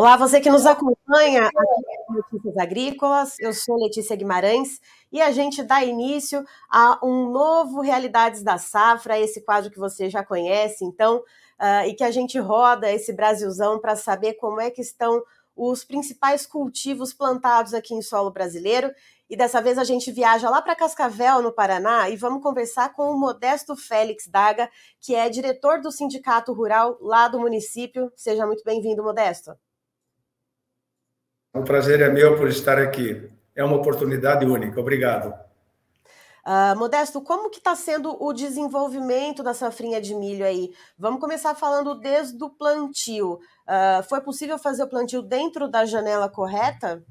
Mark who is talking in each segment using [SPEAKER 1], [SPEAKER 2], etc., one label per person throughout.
[SPEAKER 1] Olá, você que nos acompanha aqui no Notícias Agrícolas, eu sou Letícia Guimarães e a gente dá início a um novo Realidades da Safra, esse quadro que você já conhece, então, uh, e que a gente roda esse Brasilzão para saber como é que estão os principais cultivos plantados aqui em solo brasileiro. E dessa vez a gente viaja lá para Cascavel, no Paraná, e vamos conversar com o Modesto Félix Daga, que é diretor do Sindicato Rural lá do município. Seja muito bem-vindo, Modesto.
[SPEAKER 2] O prazer é meu por estar aqui. É uma oportunidade única. Obrigado.
[SPEAKER 1] Uh, Modesto, como que está sendo o desenvolvimento da safrinha de milho aí? Vamos começar falando desde o plantio. Uh, foi possível fazer o plantio dentro da janela correta?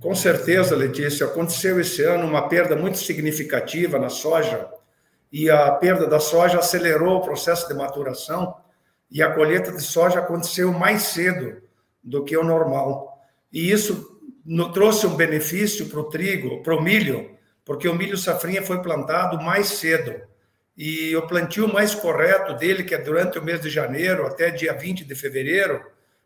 [SPEAKER 2] Com certeza, Letícia. Aconteceu esse ano uma perda muito significativa na soja e a perda da soja acelerou o processo de maturação e a colheita de soja aconteceu mais cedo do que o normal. E isso trouxe um benefício para o trigo, para o milho, porque o milho safrinha foi plantado mais cedo. E o plantio mais correto dele, que é durante o mês de janeiro até dia 20 de fevereiro,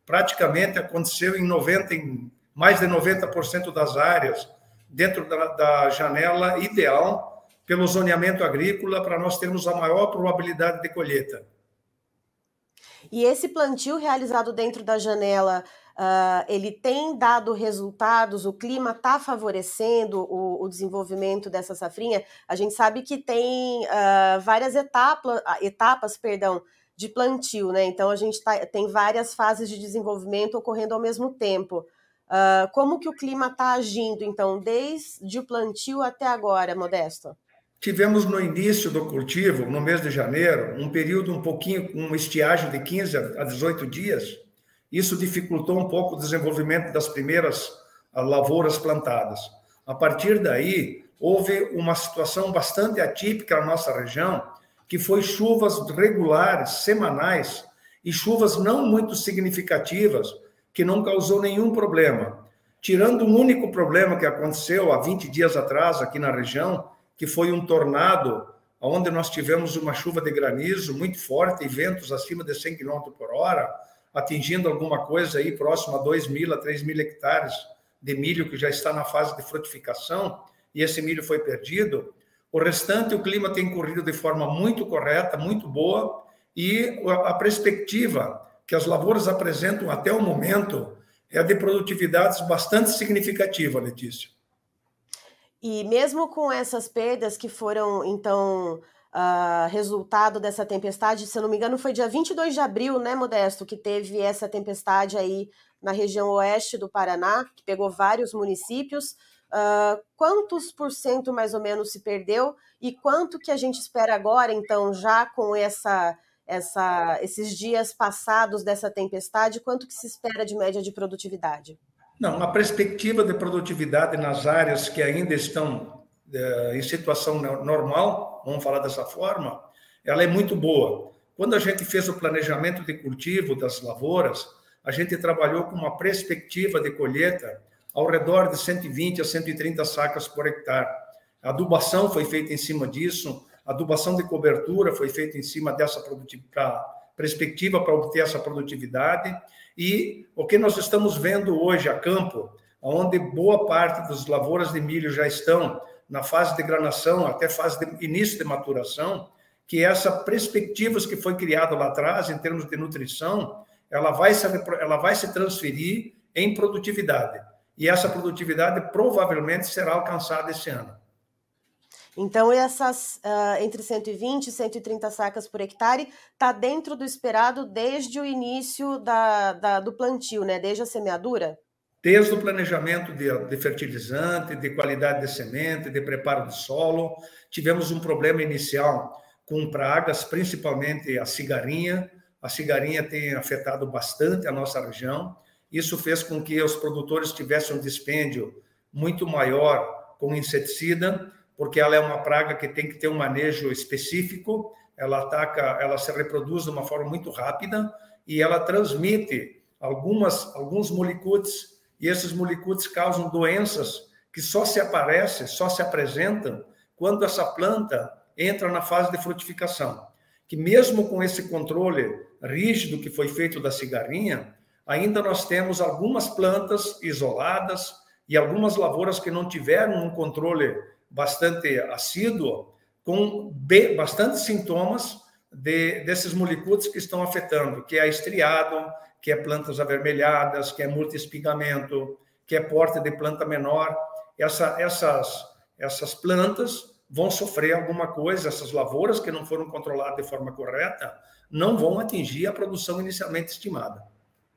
[SPEAKER 2] praticamente aconteceu em 90, em mais de 90% das áreas, dentro da, da janela ideal pelo zoneamento agrícola, para nós termos a maior probabilidade de colheita.
[SPEAKER 1] E esse plantio realizado dentro da janela, uh, ele tem dado resultados? O clima está favorecendo o, o, desenvolvimento dessa safrinha? A gente sabe que tem uh, várias etapas, etapas, perdão, de plantio, né? Então a gente tá, tem várias fases de desenvolvimento ocorrendo ao mesmo tempo. Uh, como que o clima está agindo, então, desde o plantio até agora, Modesto?
[SPEAKER 2] Tivemos no início do cultivo, no mês de janeiro, um período um pouquinho, uma estiagem de 15 a 18 dias. Isso dificultou um pouco o desenvolvimento das primeiras ah, lavouras plantadas. A partir daí, houve uma situação bastante atípica na nossa região, que foi chuvas regulares, semanais, e chuvas não muito significativas, que não causou nenhum problema. Tirando um único problema que aconteceu há 20 dias atrás aqui na região, que foi um tornado, onde nós tivemos uma chuva de granizo muito forte e ventos acima de 100 km por hora, atingindo alguma coisa aí próximo a 2 mil a 3 mil hectares de milho que já está na fase de frutificação, e esse milho foi perdido. O restante, o clima tem corrido de forma muito correta, muito boa, e a perspectiva que as lavouras apresentam até o momento é de produtividades bastante significativa, Letícia.
[SPEAKER 1] E mesmo com essas perdas que foram, então, uh, resultado dessa tempestade, se eu não me engano, foi dia 22 de abril, né, Modesto, que teve essa tempestade aí na região oeste do Paraná, que pegou vários municípios. Uh, quantos por cento mais ou menos se perdeu e quanto que a gente espera agora, então, já com essa essa, esses dias passados dessa tempestade, quanto que se espera de média de produtividade?
[SPEAKER 2] Não, a perspectiva de produtividade nas áreas que ainda estão é, em situação normal, vamos falar dessa forma, ela é muito boa. Quando a gente fez o planejamento de cultivo das lavouras, a gente trabalhou com uma perspectiva de colheita ao redor de 120 a 130 sacas por hectare. A adubação foi feita em cima disso, a adubação de cobertura foi feita em cima dessa perspectiva para obter essa produtividade. E o que nós estamos vendo hoje a campo, onde boa parte das lavouras de milho já estão na fase de granação, até fase de início de maturação, que essa perspectivas que foi criada lá atrás, em termos de nutrição, ela vai se, ela vai se transferir em produtividade. E essa produtividade provavelmente será alcançada esse ano.
[SPEAKER 1] Então, essas uh, entre 120 e 130 sacas por hectare está dentro do esperado desde o início da, da, do plantio, né? desde a semeadura?
[SPEAKER 2] Desde o planejamento de, de fertilizante, de qualidade de semente, de preparo de solo. Tivemos um problema inicial com pragas, principalmente a cigarinha. A cigarinha tem afetado bastante a nossa região. Isso fez com que os produtores tivessem um dispêndio muito maior com inseticida porque ela é uma praga que tem que ter um manejo específico, ela ataca, ela se reproduz de uma forma muito rápida e ela transmite algumas alguns molicutes e esses molicutes causam doenças que só se aparecem, só se apresentam quando essa planta entra na fase de frutificação. Que mesmo com esse controle rígido que foi feito da cigarrinha, ainda nós temos algumas plantas isoladas e algumas lavouras que não tiveram um controle bastante assíduo, com bastante sintomas de, desses molicutes que estão afetando, que é estriado, que é plantas avermelhadas, que é multi-espigamento, que é porte de planta menor. Essa, essas, essas plantas vão sofrer alguma coisa, essas lavouras que não foram controladas de forma correta não vão atingir a produção inicialmente estimada.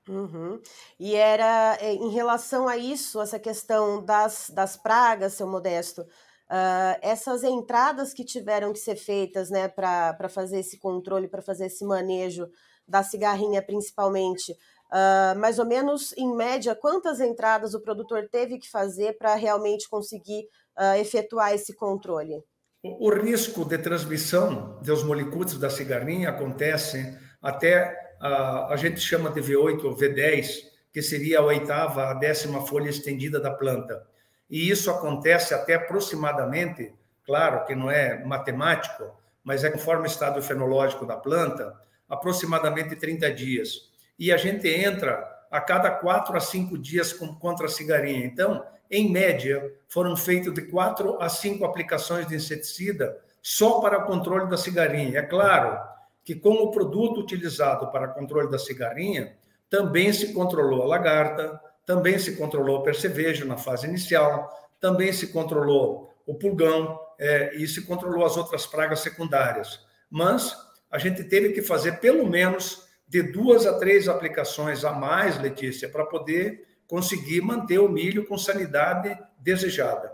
[SPEAKER 1] Uhum. E era eh, em relação a isso, essa questão das, das pragas, seu Modesto, uh, essas entradas que tiveram que ser feitas né, para fazer esse controle, para fazer esse manejo da cigarrinha principalmente, uh, mais ou menos, em média, quantas entradas o produtor teve que fazer para realmente conseguir uh, efetuar esse controle?
[SPEAKER 2] O, o risco de transmissão dos molicutes da cigarrinha acontece até a, a gente chama de V8 ou V10, que seria a oitava, a décima folha estendida da planta. E isso acontece até aproximadamente, claro que não é matemático, mas é conforme o estado fenológico da planta, aproximadamente 30 dias. E a gente entra a cada quatro a cinco dias com, contra a cigarinha. Então, em média, foram feitas de quatro a cinco aplicações de inseticida só para o controle da cigarinha. É claro que, com o produto utilizado para controle da cigarinha, também se controlou a lagarta, também se controlou o percevejo na fase inicial, também se controlou o pulgão é, e se controlou as outras pragas secundárias. Mas a gente teve que fazer pelo menos de duas a três aplicações a mais, Letícia, para poder conseguir manter o milho com sanidade desejada.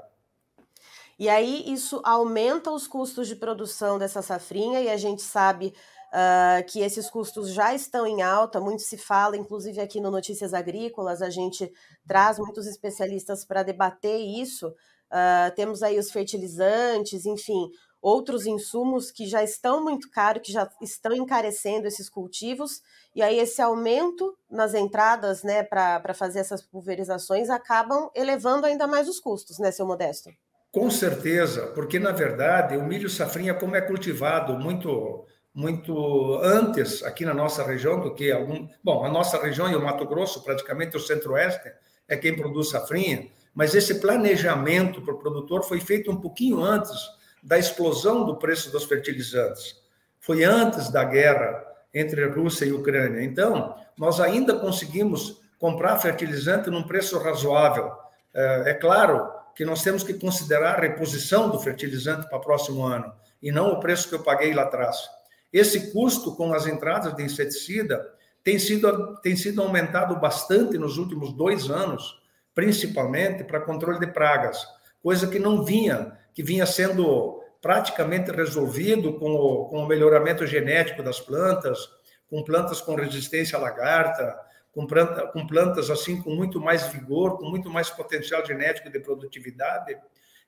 [SPEAKER 1] E aí isso aumenta os custos de produção dessa safrinha e a gente sabe uh, que esses custos já estão em alta, muito se fala, inclusive aqui no Notícias Agrícolas, a gente traz muitos especialistas para debater isso. Uh, temos aí os fertilizantes, enfim, outros insumos que já estão muito caros, que já estão encarecendo esses cultivos, e aí esse aumento nas entradas né, para fazer essas pulverizações acabam elevando ainda mais os custos, né, seu Modesto?
[SPEAKER 2] Com certeza, porque na verdade o milho safrinha, como é cultivado muito muito antes aqui na nossa região do que algum. Bom, a nossa região e o Mato Grosso, praticamente o centro-oeste, é quem produz safrinha, mas esse planejamento para o produtor foi feito um pouquinho antes da explosão do preço dos fertilizantes. Foi antes da guerra entre Rússia e Ucrânia. Então, nós ainda conseguimos comprar fertilizante num preço razoável. É, é claro que nós temos que considerar a reposição do fertilizante para o próximo ano e não o preço que eu paguei lá atrás. Esse custo com as entradas de inseticida tem sido, tem sido aumentado bastante nos últimos dois anos, principalmente para controle de pragas, coisa que não vinha, que vinha sendo praticamente resolvido com o, com o melhoramento genético das plantas, com plantas com resistência à lagarta, com, planta, com plantas assim com muito mais vigor, com muito mais potencial genético de produtividade.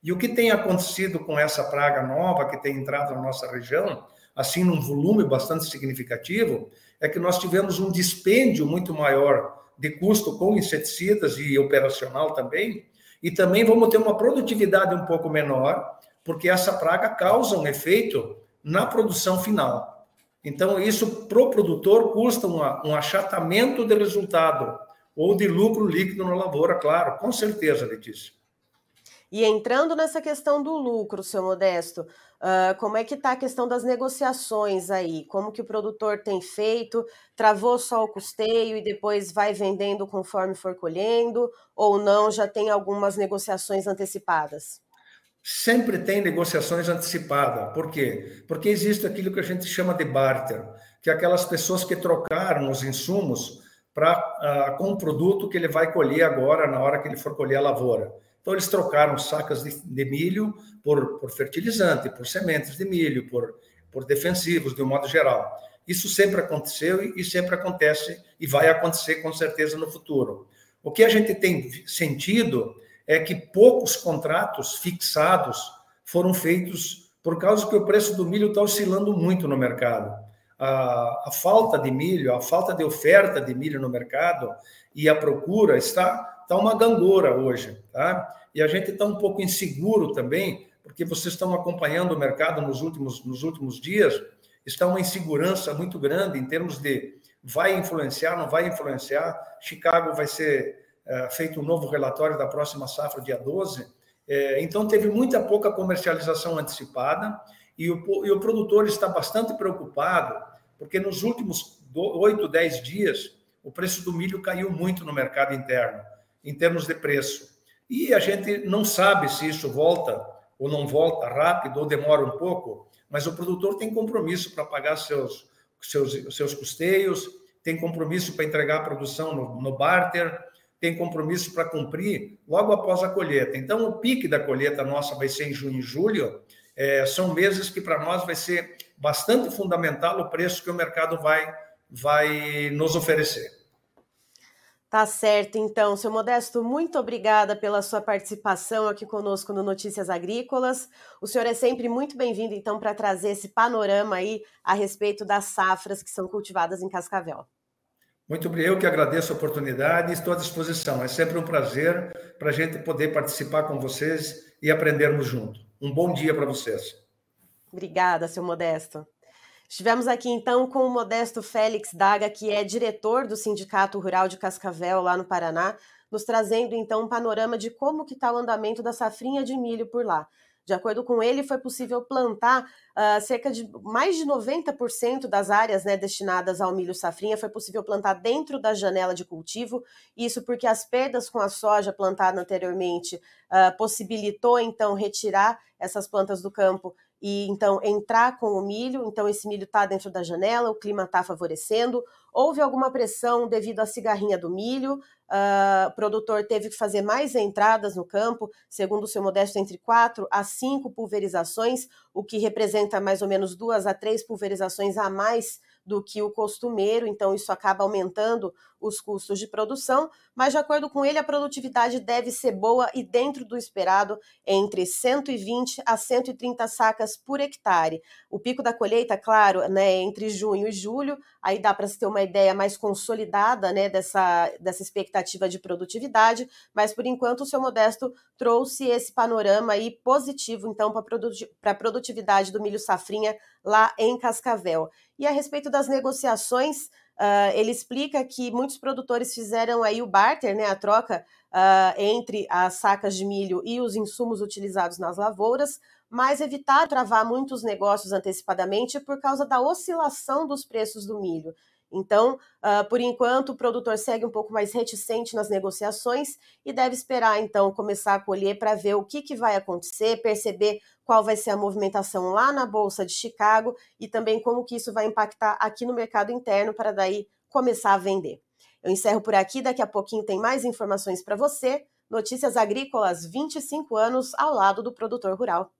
[SPEAKER 2] E o que tem acontecido com essa praga nova que tem entrado na nossa região assim num volume bastante significativo, é que nós tivemos um dispêndio muito maior de custo com inseticidas e operacional também, e também vamos ter uma produtividade um pouco menor, porque essa praga causa um efeito na produção final. Então, isso para o produtor custa uma, um achatamento de resultado ou de lucro líquido na lavoura, claro, com certeza, Letícia.
[SPEAKER 1] E entrando nessa questão do lucro, seu Modesto, uh, como é que está a questão das negociações aí? Como que o produtor tem feito? Travou só o custeio e depois vai vendendo conforme for colhendo? Ou não, já tem algumas negociações antecipadas?
[SPEAKER 2] Sempre tem negociações antecipadas. Por quê? Porque existe aquilo que a gente chama de barter, que é aquelas pessoas que trocaram os insumos pra, uh, com o produto que ele vai colher agora, na hora que ele for colher a lavoura. Então, eles trocaram sacas de, de milho por, por, fertilizante, por sementes de milho, por, por defensivos, de um modo geral. Isso sempre aconteceu e, e sempre acontece e vai acontecer com certeza no futuro. O que a gente tem sentido é que poucos contratos fixados foram feitos por causa que o preço do milho está oscilando muito no mercado. A, a, falta de milho, a falta de oferta de milho no mercado e a procura está Está uma gangorra hoje, tá? E a gente está um pouco inseguro também, porque vocês estão acompanhando o mercado nos últimos, nos últimos dias, está uma insegurança muito grande em termos de vai influenciar, não vai influenciar. Chicago vai ser feito um novo relatório da próxima safra, dia 12. É, então, teve muita pouca comercialização antecipada e o, e o produtor está bastante preocupado, porque nos últimos 8, 10 dias, o preço do milho caiu muito no mercado interno, em termos de preço. E a gente não sabe se isso volta ou não volta rápido ou demora um pouco, mas o produtor tem compromisso para pagar seus, seus, seus custeios, tem compromisso para entregar a produção no, no barter, tem compromisso para cumprir logo após a colheita. Então, o pique da colheita nossa vai ser em junho e julho. É, são meses que para nós vai ser bastante fundamental o preço que o mercado vai, vai nos oferecer.
[SPEAKER 1] Tá certo, então, seu Modesto, muito obrigada pela sua participação aqui conosco no Notícias Agrícolas. O senhor é sempre muito bem-vindo, então, para trazer esse panorama aí a respeito das safras que são cultivadas em Cascavel.
[SPEAKER 2] Muito obrigado, eu que agradeço a oportunidade e estou à disposição. É sempre um prazer para a gente poder participar com vocês e aprendermos junto. Um bom dia para vocês.
[SPEAKER 1] Obrigada, seu Modesto. Estivemos aqui então com o Modesto Félix Daga, que é diretor do Sindicato Rural de Cascavel, lá no Paraná, nos trazendo então um panorama de como que está o andamento da safrinha de milho por lá. De acordo com ele, foi possível plantar uh, cerca de mais de 90% das áreas né, destinadas ao milho safrinha, foi possível plantar dentro da janela de cultivo, isso porque as perdas com a soja plantada anteriormente uh, possibilitou então retirar essas plantas do campo e então entrar com o milho, então esse milho está dentro da janela, o clima está favorecendo. Houve alguma pressão devido à cigarrinha do milho, uh, o produtor teve que fazer mais entradas no campo, segundo o seu modesto, entre quatro a cinco pulverizações, o que representa mais ou menos duas a três pulverizações a mais do que o costumeiro, então isso acaba aumentando os custos de produção, mas de acordo com ele, a produtividade deve ser boa e dentro do esperado, entre 120 a 130 sacas por hectare. O pico da colheita, claro, né, entre junho e julho, aí dá para se ter uma ideia mais consolidada né, dessa, dessa expectativa de produtividade, mas por enquanto o seu Modesto trouxe esse panorama aí positivo, então, para a produtividade do milho safrinha lá em Cascavel. E a respeito das negociações, uh, ele explica que muitos produtores fizeram aí o barter, né, a troca uh, entre as sacas de milho e os insumos utilizados nas lavouras, mas evitar travar muitos negócios antecipadamente por causa da oscilação dos preços do milho. Então, uh, por enquanto, o produtor segue um pouco mais reticente nas negociações e deve esperar, então, começar a colher para ver o que, que vai acontecer, perceber qual vai ser a movimentação lá na Bolsa de Chicago e também como que isso vai impactar aqui no mercado interno para daí começar a vender. Eu encerro por aqui, daqui a pouquinho tem mais informações para você. Notícias Agrícolas, 25 anos ao lado do produtor rural.